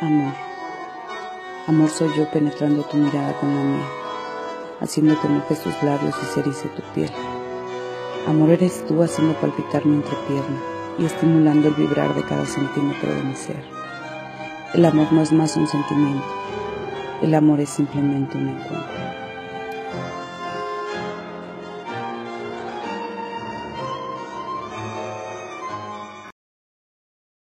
Amor. Amor soy yo penetrando tu mirada con la mía, haciendo que mojes tus labios y se tu piel. Amor eres tú haciendo palpitar mi entrepierna y estimulando el vibrar de cada centímetro de mi ser. El amor no es más un sentimiento, el amor es simplemente un encuentro.